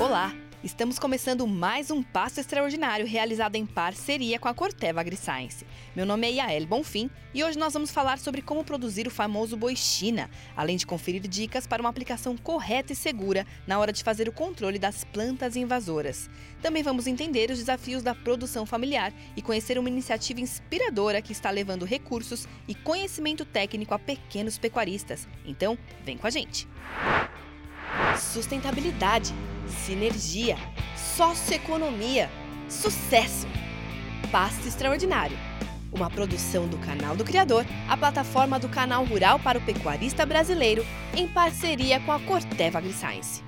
Olá! Estamos começando mais um Passo Extraordinário realizado em parceria com a Corteva AgriScience. Meu nome é Yael Bonfim e hoje nós vamos falar sobre como produzir o famoso boi China, além de conferir dicas para uma aplicação correta e segura na hora de fazer o controle das plantas invasoras. Também vamos entender os desafios da produção familiar e conhecer uma iniciativa inspiradora que está levando recursos e conhecimento técnico a pequenos pecuaristas. Então, vem com a gente! Sustentabilidade sinergia, socioeconomia, sucesso. Pasto Extraordinário. Uma produção do canal do Criador, a plataforma do canal rural para o pecuarista brasileiro, em parceria com a Corteva AgriScience.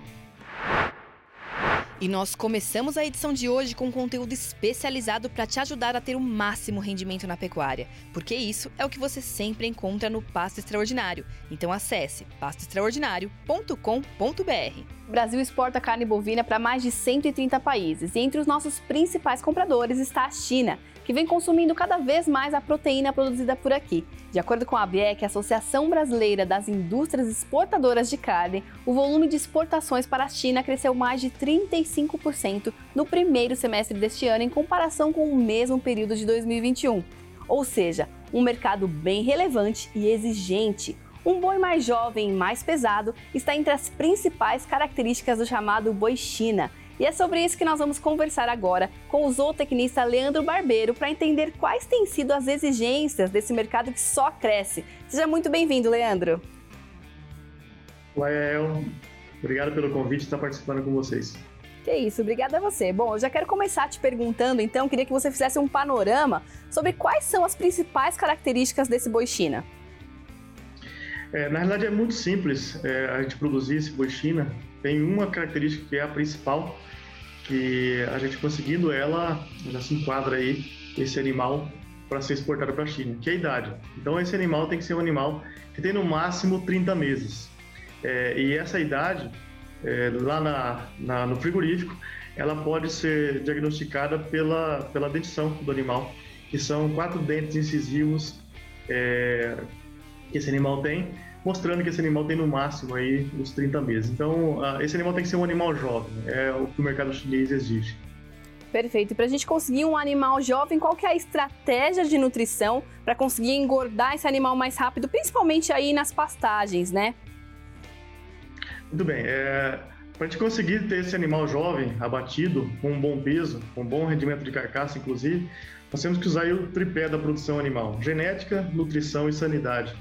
E nós começamos a edição de hoje com conteúdo especializado para te ajudar a ter o máximo rendimento na pecuária, porque isso é o que você sempre encontra no Pasto Extraordinário. Então acesse pastoextraordinário.com.br. O Brasil exporta carne bovina para mais de 130 países e entre os nossos principais compradores está a China que vem consumindo cada vez mais a proteína produzida por aqui. De acordo com a ABEC, a Associação Brasileira das Indústrias Exportadoras de Carne, o volume de exportações para a China cresceu mais de 35% no primeiro semestre deste ano em comparação com o mesmo período de 2021. Ou seja, um mercado bem relevante e exigente. Um boi mais jovem e mais pesado está entre as principais características do chamado boi China, e é sobre isso que nós vamos conversar agora com o zootecnista Leandro Barbeiro para entender quais têm sido as exigências desse mercado que só cresce. Seja muito bem-vindo, Leandro. El. Obrigado pelo convite de estar participando com vocês. Que isso, obrigada a você. Bom, eu já quero começar te perguntando, então, queria que você fizesse um panorama sobre quais são as principais características desse boi China. É, na realidade é muito simples é, a gente produzir esse boi China. Tem uma característica que é a principal, que a gente conseguindo ela, já se enquadra aí esse animal para ser exportado para a China, que é a idade. Então esse animal tem que ser um animal que tem no máximo 30 meses. É, e essa idade, é, lá na, na, no frigorífico, ela pode ser diagnosticada pela, pela dentição do animal, que são quatro dentes incisivos é, que esse animal tem, mostrando que esse animal tem no máximo aí uns 30 meses. Então, uh, esse animal tem que ser um animal jovem, é o que o mercado chinês exige. Perfeito. E para a gente conseguir um animal jovem, qual que é a estratégia de nutrição para conseguir engordar esse animal mais rápido, principalmente aí nas pastagens, né? Muito bem. É, para a gente conseguir ter esse animal jovem, abatido, com um bom peso, com um bom rendimento de carcaça, inclusive, nós temos que usar o tripé da produção animal: genética, nutrição e sanidade.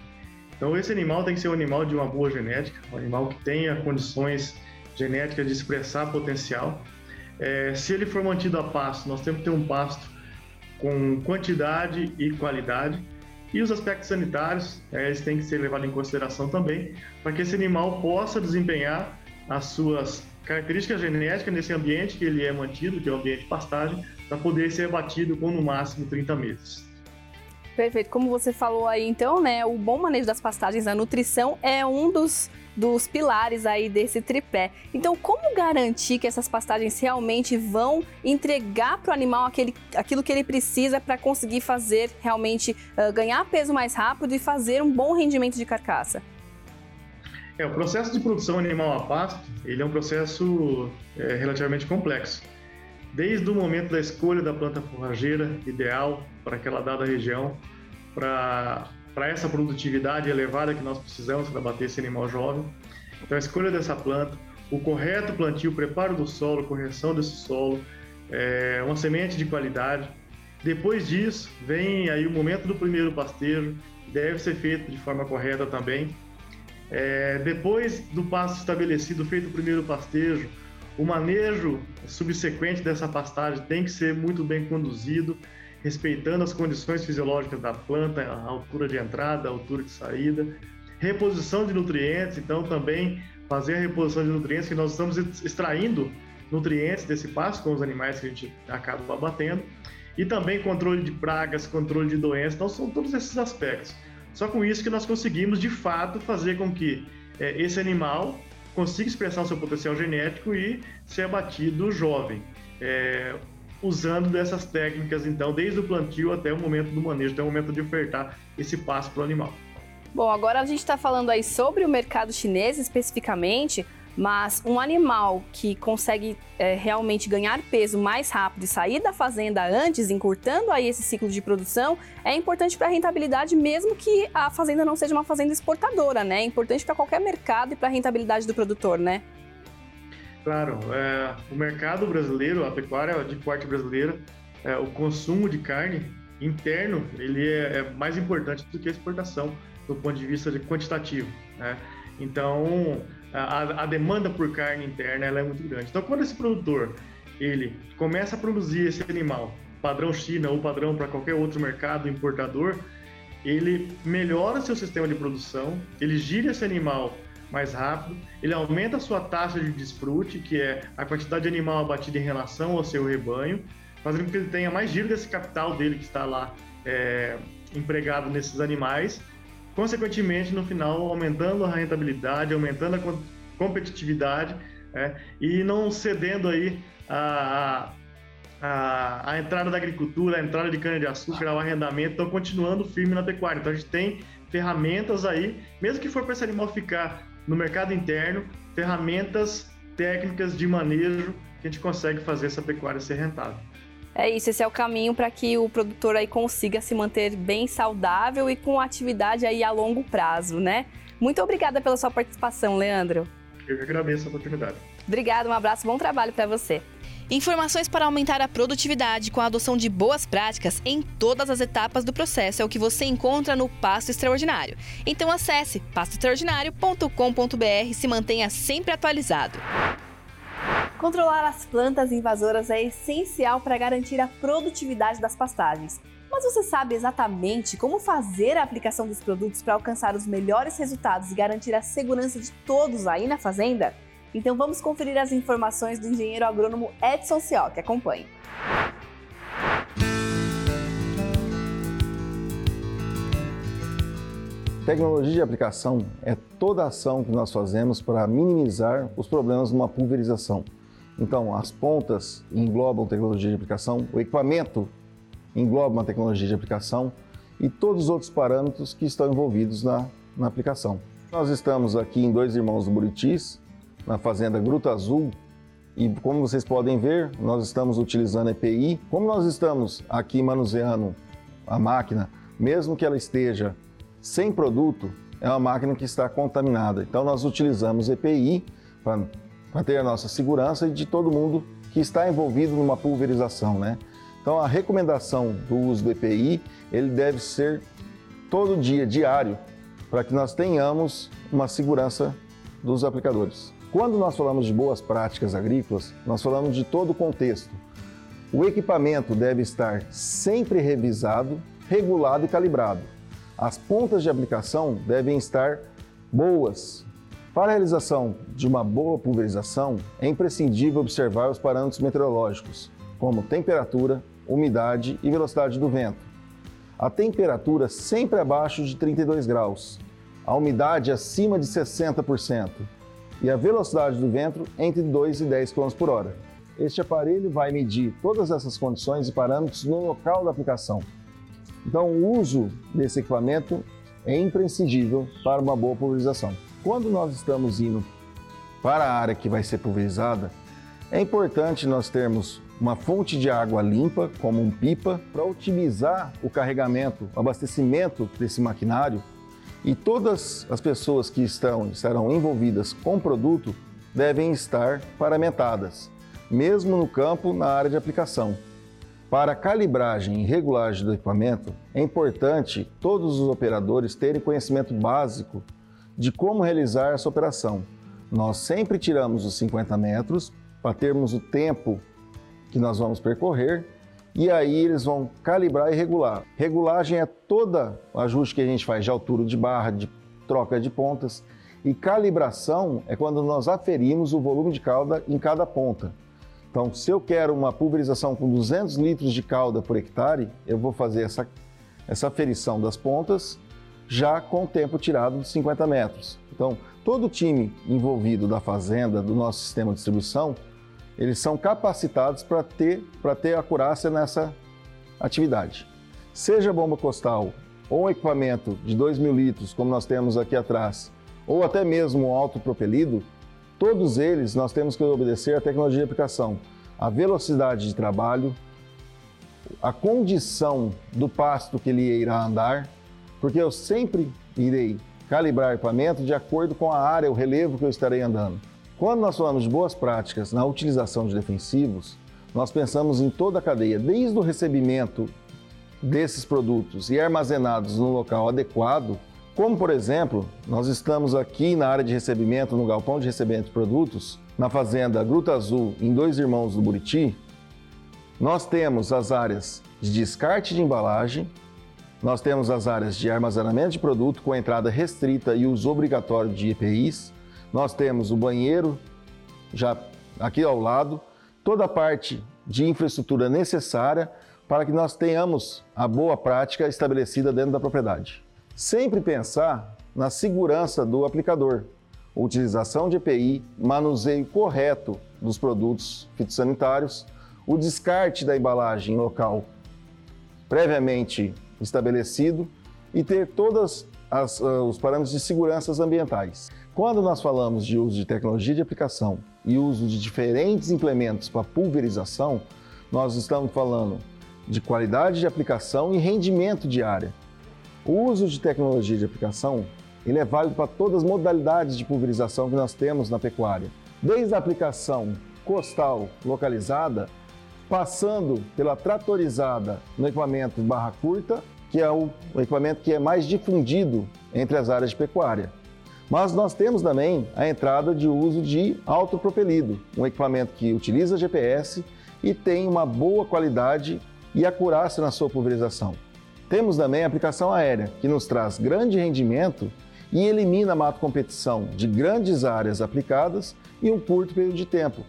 Então, esse animal tem que ser um animal de uma boa genética, um animal que tenha condições genéticas de expressar potencial. É, se ele for mantido a pasto, nós temos que ter um pasto com quantidade e qualidade. E os aspectos sanitários, é, eles têm que ser levados em consideração também, para que esse animal possa desempenhar as suas características genéticas nesse ambiente que ele é mantido, que é o ambiente de pastagem, para poder ser abatido com no máximo 30 meses. Perfeito. Como você falou aí, então, né, o bom manejo das pastagens, a nutrição é um dos, dos pilares aí desse tripé. Então, como garantir que essas pastagens realmente vão entregar para o animal aquele, aquilo que ele precisa para conseguir fazer realmente uh, ganhar peso mais rápido e fazer um bom rendimento de carcaça? É, o processo de produção animal a pasto, ele é um processo é, relativamente complexo. Desde o momento da escolha da planta forrageira ideal para aquela dada região, para essa produtividade elevada que nós precisamos para bater esse animal jovem. Então, a escolha dessa planta, o correto plantio, o preparo do solo, correção desse solo, é, uma semente de qualidade. Depois disso, vem aí o momento do primeiro pastejo, deve ser feito de forma correta também. É, depois do pasto estabelecido, feito o primeiro pastejo, o manejo subsequente dessa pastagem tem que ser muito bem conduzido, respeitando as condições fisiológicas da planta, a altura de entrada, a altura de saída. Reposição de nutrientes, então também fazer a reposição de nutrientes, que nós estamos extraindo nutrientes desse pasto com os animais que a gente acaba abatendo. E também controle de pragas, controle de doenças, então são todos esses aspectos. Só com isso que nós conseguimos, de fato, fazer com que é, esse animal consiga expressar o seu potencial genético e ser abatido jovem. É, usando dessas técnicas, então, desde o plantio até o momento do manejo, até o momento de ofertar esse passo para o animal. Bom, agora a gente está falando aí sobre o mercado chinês especificamente, Mas um animal que consegue é, realmente ganhar peso mais rápido e sair da fazenda antes, encurtando aí esse ciclo de produção, é importante para a rentabilidade, mesmo que a fazenda não seja uma fazenda exportadora, né? É importante para qualquer mercado e para a rentabilidade do produtor, né? Claro, é, o mercado brasileiro, a pecuária de corte brasileira, é, o consumo de carne interno, ele é, é, mais importante do que a exportação, do ponto de vista de quantitativo, né? Então, a, a, demanda por carne interna ela é muito grande. Então, quando esse produtor ele começa a produzir esse animal padrão China ou padrão para qualquer outro mercado importador, ele melhora seu sistema de produção, ele gira esse animal mais rápido, ele aumenta a sua taxa de desfrute, que é a quantidade de animal abatida em relação ao seu rebanho, fazendo com que ele tenha mais giro desse capital dele que está lá é, empregado nesses animais, consequentemente, no final, aumentando a rentabilidade, aumentando a competitividade é, e não cedendo aí a, a, a, entrada da agricultura, a entrada de cana-de-açúcar, ao arrendamento, estão continuando firme na pecuária. Então, a gente tem ferramentas aí, mesmo que for para esse animal ficar no mercado interno, ferramentas técnicas de manejo que a gente consegue fazer essa pecuária ser rentável. É isso, esse é o caminho para que o produtor aí consiga se manter bem saudável e com atividade aí a longo prazo, né? Muito obrigada pela sua participação, Leandro. Eu que agradeço a oportunidade. Obrigada, um abraço, bom trabalho para você. Informações para aumentar a produtividade com a adoção de boas práticas em todas as etapas do processo é o que você encontra no Pasto Extraordinário. Então acesse pastoextraordinário.com.br e se mantenha sempre atualizado. Controlar as plantas invasoras é essencial para garantir a produtividade das pastagens. Mas você sabe exatamente como fazer a aplicação dos produtos para alcançar os melhores resultados e garantir a segurança de todos aí na fazenda? Então vamos conferir as informações do engenheiro agrônomo Edson Ciol, que acompanhe. Tecnologia de aplicação é toda ação que nós fazemos para minimizar os problemas de uma pulverização. Então, as pontas englobam tecnologia de aplicação, o equipamento engloba uma tecnologia de aplicação e todos os outros parâmetros que estão envolvidos na, na aplicação. Nós estamos aqui em Dois Irmãos do Buritis, na fazenda Gruta Azul, e como vocês podem ver, nós estamos utilizando EPI. Como nós estamos aqui manuseando a máquina, mesmo que ela esteja sem produto, é uma máquina que está contaminada. Então nós utilizamos EPI para ter a nossa segurança e de todo mundo que está envolvido numa pulverização, né? Então a recomendação do uso do EPI, ele deve ser todo dia, diário, para que nós tenhamos uma segurança dos aplicadores. Quando nós falamos de boas práticas agrícolas, nós falamos de todo o contexto. O equipamento deve estar sempre revisado, regulado e calibrado. As pontas de aplicação devem estar boas. Para a realização de uma boa pulverização, é imprescindível observar os parâmetros meteorológicos, como temperatura, umidade e velocidade do vento. A temperatura sempre abaixo de 32 graus, a umidade acima de 60% e a velocidade do vento entre 2 e 10 km por hora. Este aparelho vai medir todas essas condições e parâmetros no local da aplicação. Então, o uso desse equipamento é imprescindível para uma boa pulverização. Quando nós estamos indo para a área que vai ser pulverizada, é importante nós termos uma fonte de água limpa, como um pipa, para otimizar o carregamento, o abastecimento desse maquinário e todas as pessoas que estão estarão envolvidas com o produto devem estar paramentadas, mesmo no campo na área de aplicação. Para calibragem e regulagem do equipamento, é importante todos os operadores terem conhecimento básico de como realizar essa operação. Nós sempre tiramos os 50 metros para termos o tempo que nós vamos percorrer e aí eles vão calibrar e regular. Regulagem é toda o ajuste que a gente faz de altura de barra, de troca de pontas. E calibração é quando nós aferimos o volume de calda em cada ponta. Então, se eu quero uma pulverização com 200 litros de calda por hectare, eu vou fazer essa, essa aferição das pontas já com o tempo tirado de 50 metros. Então, todo o time envolvido da fazenda, do nosso sistema de distribuição, eles são capacitados para ter, ter acurácia nessa atividade. Seja bomba costal ou um equipamento de 2 mil litros, como nós temos aqui atrás, ou até mesmo um autopropelido, Todos eles nós temos que obedecer à tecnologia de aplicação, a velocidade de trabalho, a condição do pasto que ele irá andar, porque eu sempre irei calibrar equipamento de acordo com a área, o relevo que eu estarei andando. Quando nós falamos de boas práticas na utilização de defensivos, nós pensamos em toda a cadeia, desde o recebimento desses produtos e armazenados no local adequado, como por exemplo, nós estamos aqui na área de recebimento, no galpão de recebimento de produtos, na fazenda Gruta Azul, em Dois Irmãos do Buriti, nós temos as áreas de descarte de embalagem, nós temos as áreas de armazenamento de produto com entrada restrita e uso obrigatório de EPIs, nós temos o banheiro já aqui ao lado, toda a parte de infraestrutura necessária para que nós tenhamos a boa prática estabelecida dentro da propriedade. Sempre pensar na segurança do aplicador, utilização de EPI, manuseio correto dos produtos fitossanitários, o descarte da embalagem local previamente estabelecido e ter todos uh, os parâmetros de segurança ambientais. Quando nós falamos de uso de tecnologia de aplicação e uso de diferentes implementos para pulverização, nós estamos falando de qualidade de aplicação e rendimento de área. O uso de tecnologia de aplicação ele é válido para todas as modalidades de pulverização que nós temos na pecuária, desde a aplicação costal localizada passando pela tratorizada no equipamento barra curta, que é o equipamento que é mais difundido entre as áreas de pecuária. Mas nós temos também a entrada de uso de autopropelido, um equipamento que utiliza GPS e tem uma boa qualidade e acurácia na sua pulverização. Temos também a aplicação aérea, que nos traz grande rendimento e elimina a mato competição de grandes áreas aplicadas em um curto período de tempo,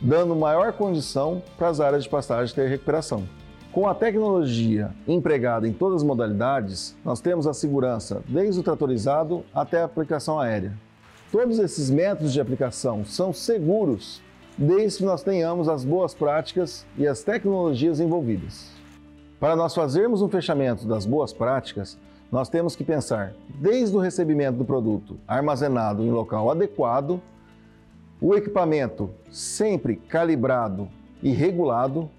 dando maior condição para as áreas de pastagem ter recuperação. Com a tecnologia empregada em todas as modalidades, nós temos a segurança desde o tratorizado até a aplicação aérea. Todos esses métodos de aplicação são seguros desde que nós tenhamos as boas práticas e as tecnologias envolvidas. Para nós fazermos um fechamento das boas práticas, nós temos que pensar desde o recebimento do produto armazenado em local adequado o equipamento sempre calibrado e regulado,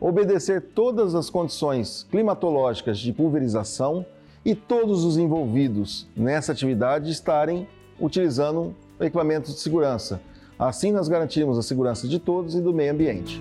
obedecer todas as condições climatológicas de pulverização e todos os envolvidos nessa atividade estarem utilizando equipamentos de segurança. Assim, nós garantimos a segurança de todos e do meio ambiente.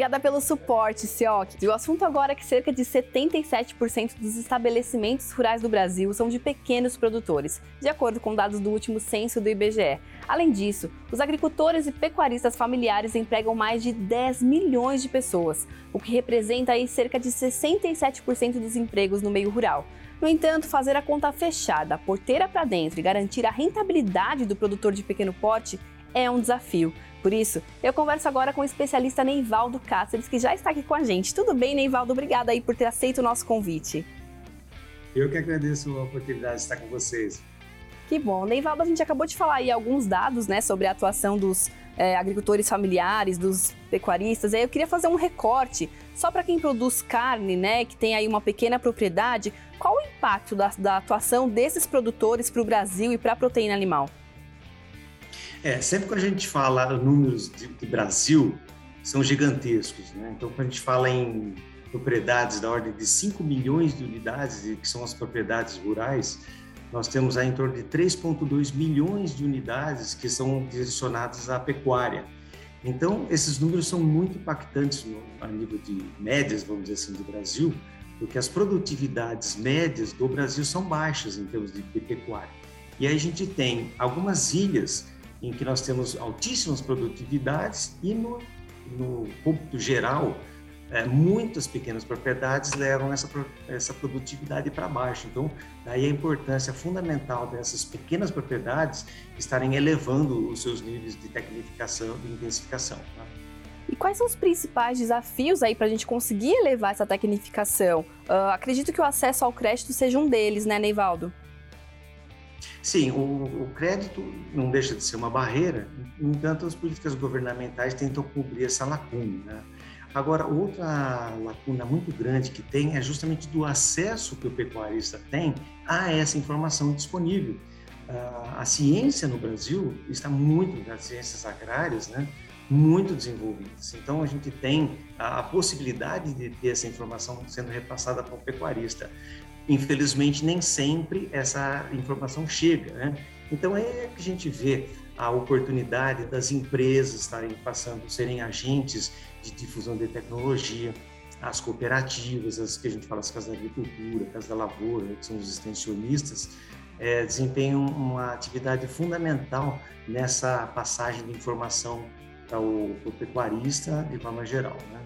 Obrigada pelo suporte, Sioc. E o assunto agora é que cerca de 77% dos estabelecimentos rurais do Brasil são de pequenos produtores, de acordo com dados do último censo do IBGE. Além disso, os agricultores e pecuaristas familiares empregam mais de 10 milhões de pessoas, o que representa aí cerca de 67% dos empregos no meio rural. No entanto, fazer a conta fechada, porteira para dentro e garantir a rentabilidade do produtor de pequeno porte é um desafio. Por isso, eu converso agora com o especialista Neivaldo Cáceres, que já está aqui com a gente. Tudo bem, Neivaldo? Obrigada aí por ter aceito o nosso convite. Eu que agradeço a oportunidade de estar com vocês. Que bom. Neivaldo, a gente acabou de falar aí alguns dados né, sobre a atuação dos é, agricultores familiares, dos pecuaristas. Aí eu queria fazer um recorte, só para quem produz carne, né, que tem aí uma pequena propriedade, qual o impacto da, da atuação desses produtores para o Brasil e para a proteína animal? É, sempre que a gente fala números de, de Brasil, são gigantescos, né? Então, quando a gente fala em propriedades da ordem de 5 milhões de unidades, que são as propriedades rurais, nós temos aí em torno de 3,2 milhões de unidades que são direcionadas à pecuária. Então, esses números são muito impactantes no, a nível de médias, vamos dizer assim, do Brasil, porque as produtividades médias do Brasil são baixas em termos de, de pecuária. E aí a gente tem algumas ilhas em que nós temos altíssimas produtividades e no, no cômputo geral, é, muitas pequenas propriedades levam essa, essa produtividade para baixo. Então, daí a importância fundamental dessas pequenas propriedades estarem elevando os seus níveis de tecnificação e intensificação. Tá? E quais são os principais desafios aí para a gente conseguir elevar essa tecnificação? Uh, acredito que o acesso ao crédito seja um deles, né, Neivaldo? Sim, o, o, crédito não deixa de ser uma barreira, no entanto, as políticas governamentais tentam cobrir essa lacuna. Né? Agora, outra lacuna muito grande que tem é justamente do acesso que o pecuarista tem a essa informação disponível. Uh, a ciência no Brasil está muito, as ciências agrárias, né, muito desenvolvidas. Então, a gente tem a possibilidade de ter essa informação sendo repassada para o pecuarista. Infelizmente, nem sempre essa informação chega. Né? Então, é que a gente vê a oportunidade das empresas estarem passando, serem agentes de difusão de tecnologia, as cooperativas, as que a gente fala as casas da agricultura, casas da lavoura, que são os extensionistas, é, desempenham uma atividade fundamental nessa passagem de informação para o, para o pecuarista de forma geral. Né?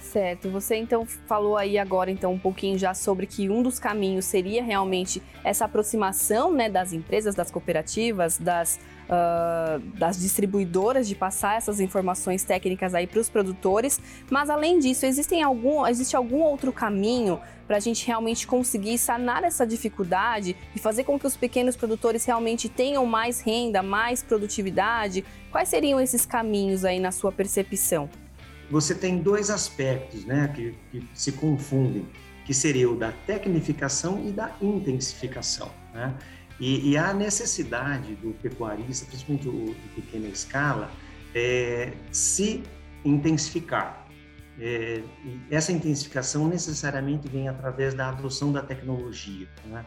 Certo. Você então falou aí agora então um pouquinho já sobre que um dos caminhos seria realmente essa aproximação né, das empresas, das cooperativas, das, uh, das distribuidoras de passar essas informações técnicas aí para os produtores. Mas além disso, existem algum, existe algum outro caminho para a gente realmente conseguir sanar essa dificuldade e fazer com que os pequenos produtores realmente tenham mais renda, mais produtividade? Quais seriam esses caminhos aí na sua percepção? Você tem dois aspectos né, que, que, se confundem, que seria o da tecnificação e da intensificação. Né? E, e a necessidade do pecuarista, principalmente o de pequena escala, é se intensificar. É, essa intensificação necessariamente vem através da adoção da tecnologia. Né?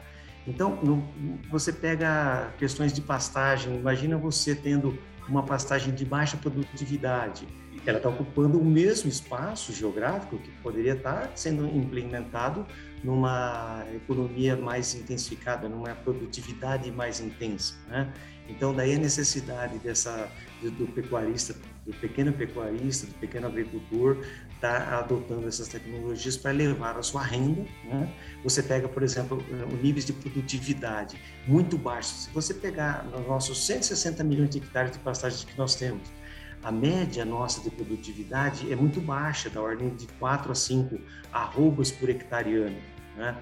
Então, no, você pega questões de pastagem, imagina você tendo uma pastagem de baixa produtividade, ela está ocupando o mesmo espaço geográfico que poderia estar tá sendo implementado numa economia mais intensificada, numa produtividade mais intensa, né? Então daí a necessidade dessa do pecuarista, do pequeno pecuarista, do pequeno agricultor, estar tá adotando essas tecnologias para elevar a sua renda. Né? Você pega, por exemplo, o níveis de produtividade muito baixos. Se você pegar nos nossos 160 milhões de hectares de pastagens que nós temos, a média nossa de produtividade é muito baixa, da ordem de 4 a 5 arrobas por hectare Né?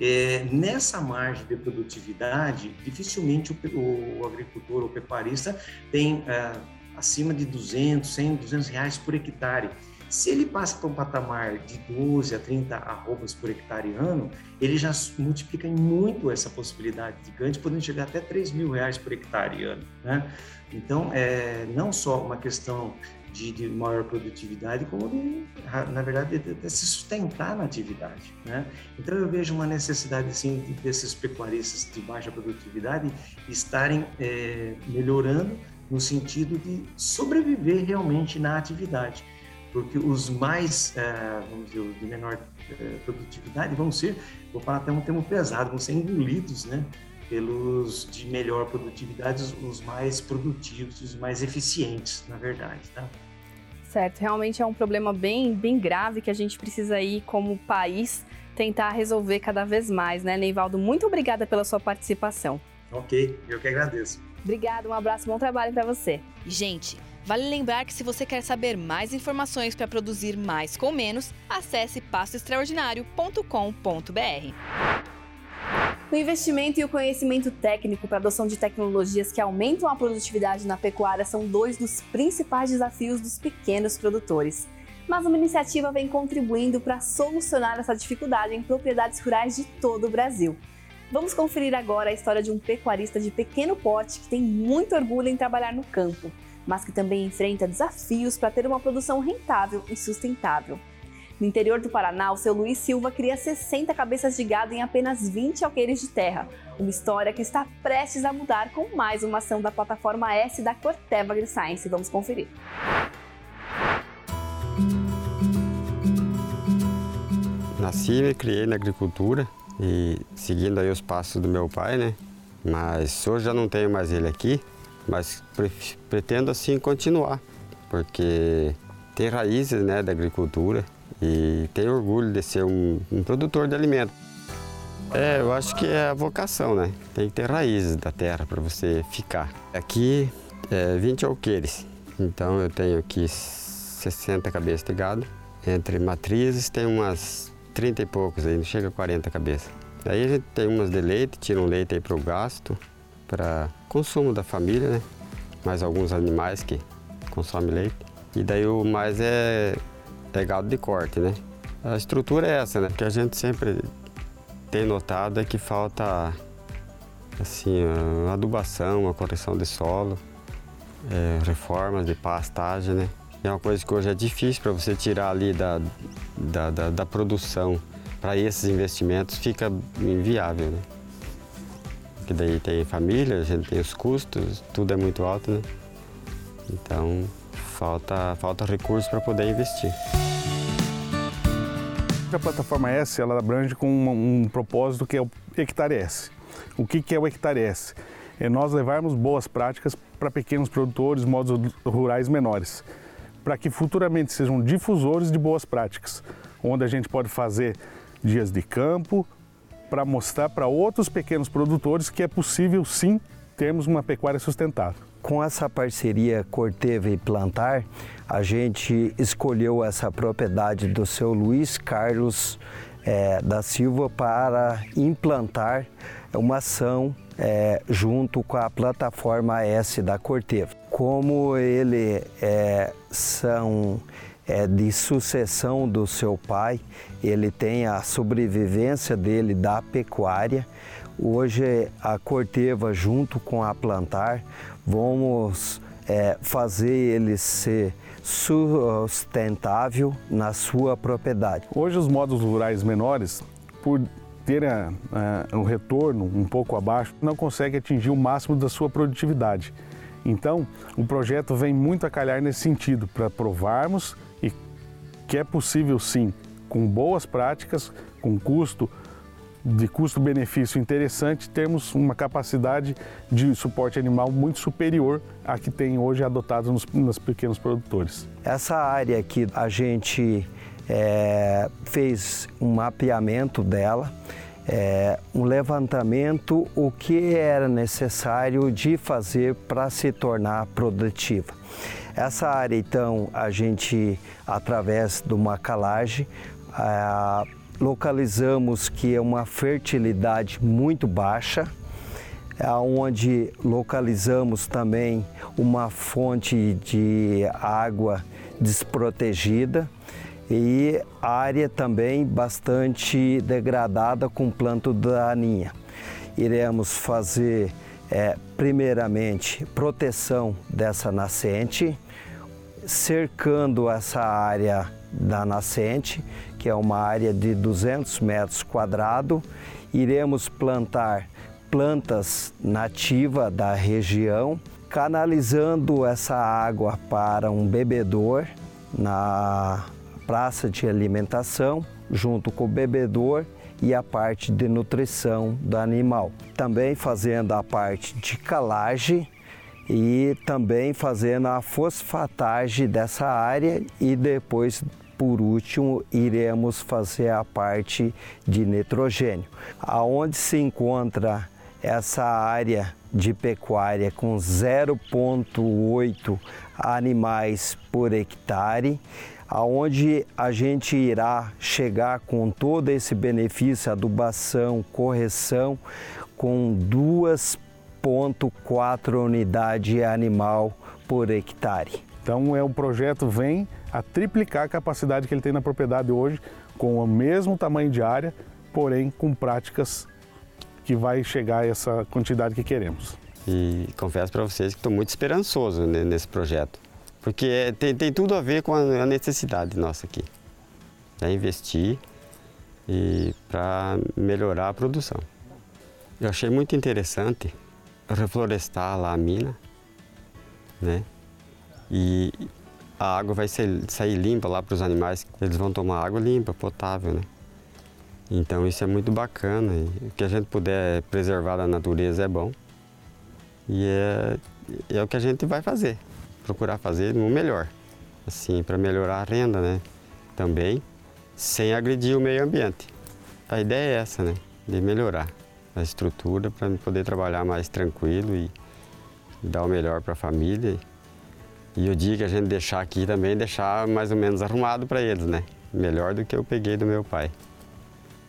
É, nessa margem de produtividade, dificilmente o, o agricultor ou pecuarista tem é, acima de 200, 100, 200 reais por hectare. Se ele passa para um patamar de 12 a 30 arrobas por hectare ano, ele já multiplica em muito essa possibilidade de ganho, podendo chegar até 3 mil reais por hectare ano. Né? Então, é não só uma questão de, de, maior produtividade, como de, na verdade, de, de, se sustentar na atividade. Né? Então, eu vejo uma necessidade, sim, desses pecuaristas de baixa produtividade estarem é, melhorando no sentido de sobreviver realmente na atividade. Porque os mais, é, vamos dizer, de menor é, produtividade vão ser, vou falar até um termo pesado, vão ser engolidos, né? pelos de melhor produtividade, os mais produtivos, os mais eficientes, na verdade, tá? Certo, realmente é um problema bem, bem grave que a gente precisa aí, como país, tentar resolver cada vez mais, né, Neivaldo? Muito obrigada pela sua participação. Ok, eu que agradeço. Obrigada, um abraço, bom trabalho para você. Gente, vale lembrar que se você quer saber mais informações para produzir mais com menos, acesse passoextraordinário.com.br. O investimento e o conhecimento técnico para a adoção de tecnologias que aumentam a produtividade na pecuária são dois dos principais desafios dos pequenos produtores. Mas uma iniciativa vem contribuindo para solucionar essa dificuldade em propriedades rurais de todo o Brasil. Vamos conferir agora a história de um pecuarista de pequeno porte que tem muito orgulho em trabalhar no campo, mas que também enfrenta desafios para ter uma produção rentável e sustentável. No interior do Paraná, o seu Luiz Silva cria 60 cabeças de gado em apenas 20 alqueires de terra. Uma história que está prestes a mudar com mais uma ação da plataforma S da Corteva AgriScience. Vamos conferir. Nasci e criei na agricultura e seguindo aí os passos do meu pai, né? Mas hoje já não tenho mais ele aqui, mas pretendo assim continuar, porque tem raízes né, da agricultura e tenho orgulho de ser um, um produtor de alimento. É, eu acho que é a vocação, né? Tem que ter raízes da terra para você ficar. Aqui é 20 alqueires, então eu tenho aqui 60 cabeças de gado. Entre matrizes tem umas 30 e poucos aí, não chega a 40 cabeças. Aí a gente tem umas de leite, tira um leite aí para o gasto, para consumo da família, né? Mais alguns animais que consomem leite. E daí o mais é é gado de corte, né? A estrutura é essa, né? Que a gente sempre tem notado é que falta assim, adubação, a correção de solo, é, reformas de pastagem, né? É uma coisa que hoje é difícil para você tirar ali da, da, da, da produção para esses investimentos fica inviável, né? Porque daí tem família, a gente tem os custos, tudo é muito alto, né? Então falta, falta recursos para poder investir. A plataforma S ela abrange com um, um propósito que é o Hectare S. O que, que é o Hectare S? É nós levarmos boas práticas para pequenos produtores, modos rurais menores, para que futuramente sejam difusores de boas práticas, onde a gente pode fazer dias de campo para mostrar para outros pequenos produtores que é possível sim termos uma pecuária sustentável. Com essa parceria Corteva e Plantar, a gente escolheu essa propriedade do seu Luiz Carlos é, da Silva para implantar uma ação é, junto com a plataforma S da Corteva. Como ele é, são é, de sucessão do seu pai, ele tem a sobrevivência dele da pecuária. Hoje a Corteva junto com a Plantar vamos é, fazer ele ser sustentável na sua propriedade. Hoje os modos rurais menores, por terem um retorno um pouco abaixo, não conseguem atingir o máximo da sua produtividade. Então, o projeto vem muito a calhar nesse sentido, para provarmos e que é possível sim, com boas práticas, com custo de custo-benefício interessante, temos uma capacidade de suporte animal muito superior à que tem hoje adotado nos, nos pequenos produtores. Essa área que a gente é, fez um mapeamento dela, é, um levantamento o que era necessário de fazer para se tornar produtiva. Essa área, então, a gente, através de uma calagem, localizamos que é uma fertilidade muito baixa, onde localizamos também uma fonte de água desprotegida e área também bastante degradada com planto daninha. Iremos fazer é, primeiramente proteção dessa nascente, cercando essa área da nascente, que é uma área de 200 metros quadrados. Iremos plantar plantas nativas da região, canalizando essa água para um bebedor na praça de alimentação, junto com o bebedor e a parte de nutrição do animal. Também fazendo a parte de calagem e também fazendo a fosfatagem dessa área e depois por último, iremos fazer a parte de nitrogênio, aonde se encontra essa área de pecuária com 0,8 animais por hectare, aonde a gente irá chegar com todo esse benefício, adubação, correção, com 2,4 unidade animal por hectare. Então é um projeto vem a triplicar a capacidade que ele tem na propriedade hoje, com o mesmo tamanho de área, porém com práticas que vai chegar a essa quantidade que queremos. E confesso para vocês que estou muito esperançoso nesse projeto, porque tem, tem tudo a ver com a necessidade nossa aqui. É investir e para melhorar a produção. Eu achei muito interessante reflorestar lá a mina, né? E a água vai ser, sair limpa lá para os animais, eles vão tomar água limpa, potável, né? Então isso é muito bacana. O que a gente puder preservar da natureza é bom. E é, é o que a gente vai fazer, procurar fazer o melhor, assim, para melhorar a renda, né? Também, sem agredir o meio ambiente. A ideia é essa, né? De melhorar a estrutura para poder trabalhar mais tranquilo e dar o melhor para a família e o dia que a gente deixar aqui também, deixar mais ou menos arrumado para eles, né? Melhor do que eu peguei do meu pai.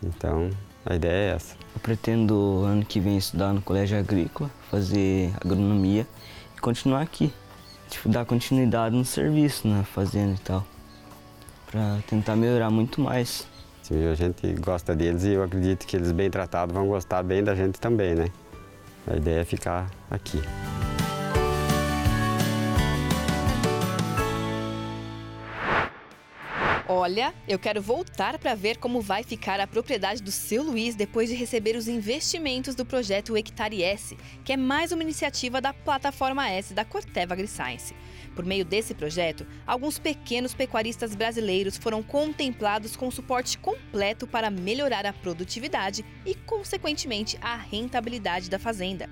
Então, a ideia é essa. Eu pretendo ano que vem estudar no colégio agrícola, fazer agronomia e continuar aqui. Tipo, dar continuidade no serviço, na né? fazenda e tal. para tentar melhorar muito mais. Sim, a gente gosta deles e eu acredito que eles bem tratados vão gostar bem da gente também, né? A ideia é ficar aqui. Olha, eu quero voltar para ver como vai ficar a propriedade do seu Luiz depois de receber os investimentos do projeto Hectare S, que é mais uma iniciativa da plataforma S da Corteva AgriScience. Por meio desse projeto, alguns pequenos pecuaristas brasileiros foram contemplados com suporte completo para melhorar a produtividade e, consequentemente, a rentabilidade da fazenda.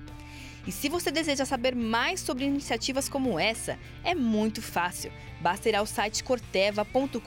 E se você deseja saber mais sobre iniciativas como essa, é muito fácil. Basta ir ao site corteva.com.br,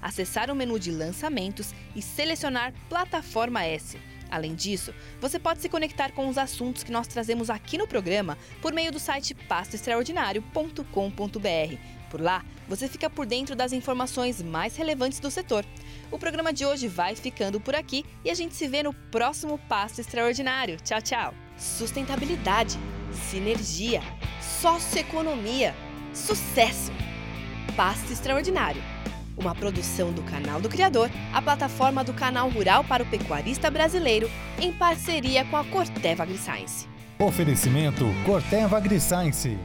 acessar o menu de lançamentos e selecionar Plataforma S. Além disso, você pode se conectar com os assuntos que nós trazemos aqui no programa por meio do site pastoextraordinário.com.br. Por lá, você fica por dentro das informações mais relevantes do setor. O programa de hoje vai ficando por aqui e a gente se vê no próximo Pasto Extraordinário. Tchau, tchau! Sustentabilidade, sinergia, socioeconomia, sucesso! Pasto Extraordinário. Uma produção do Canal do Criador, a plataforma do canal rural para o pecuarista brasileiro, em parceria com a Corteva AgriScience. Oferecimento Corteva AgriScience.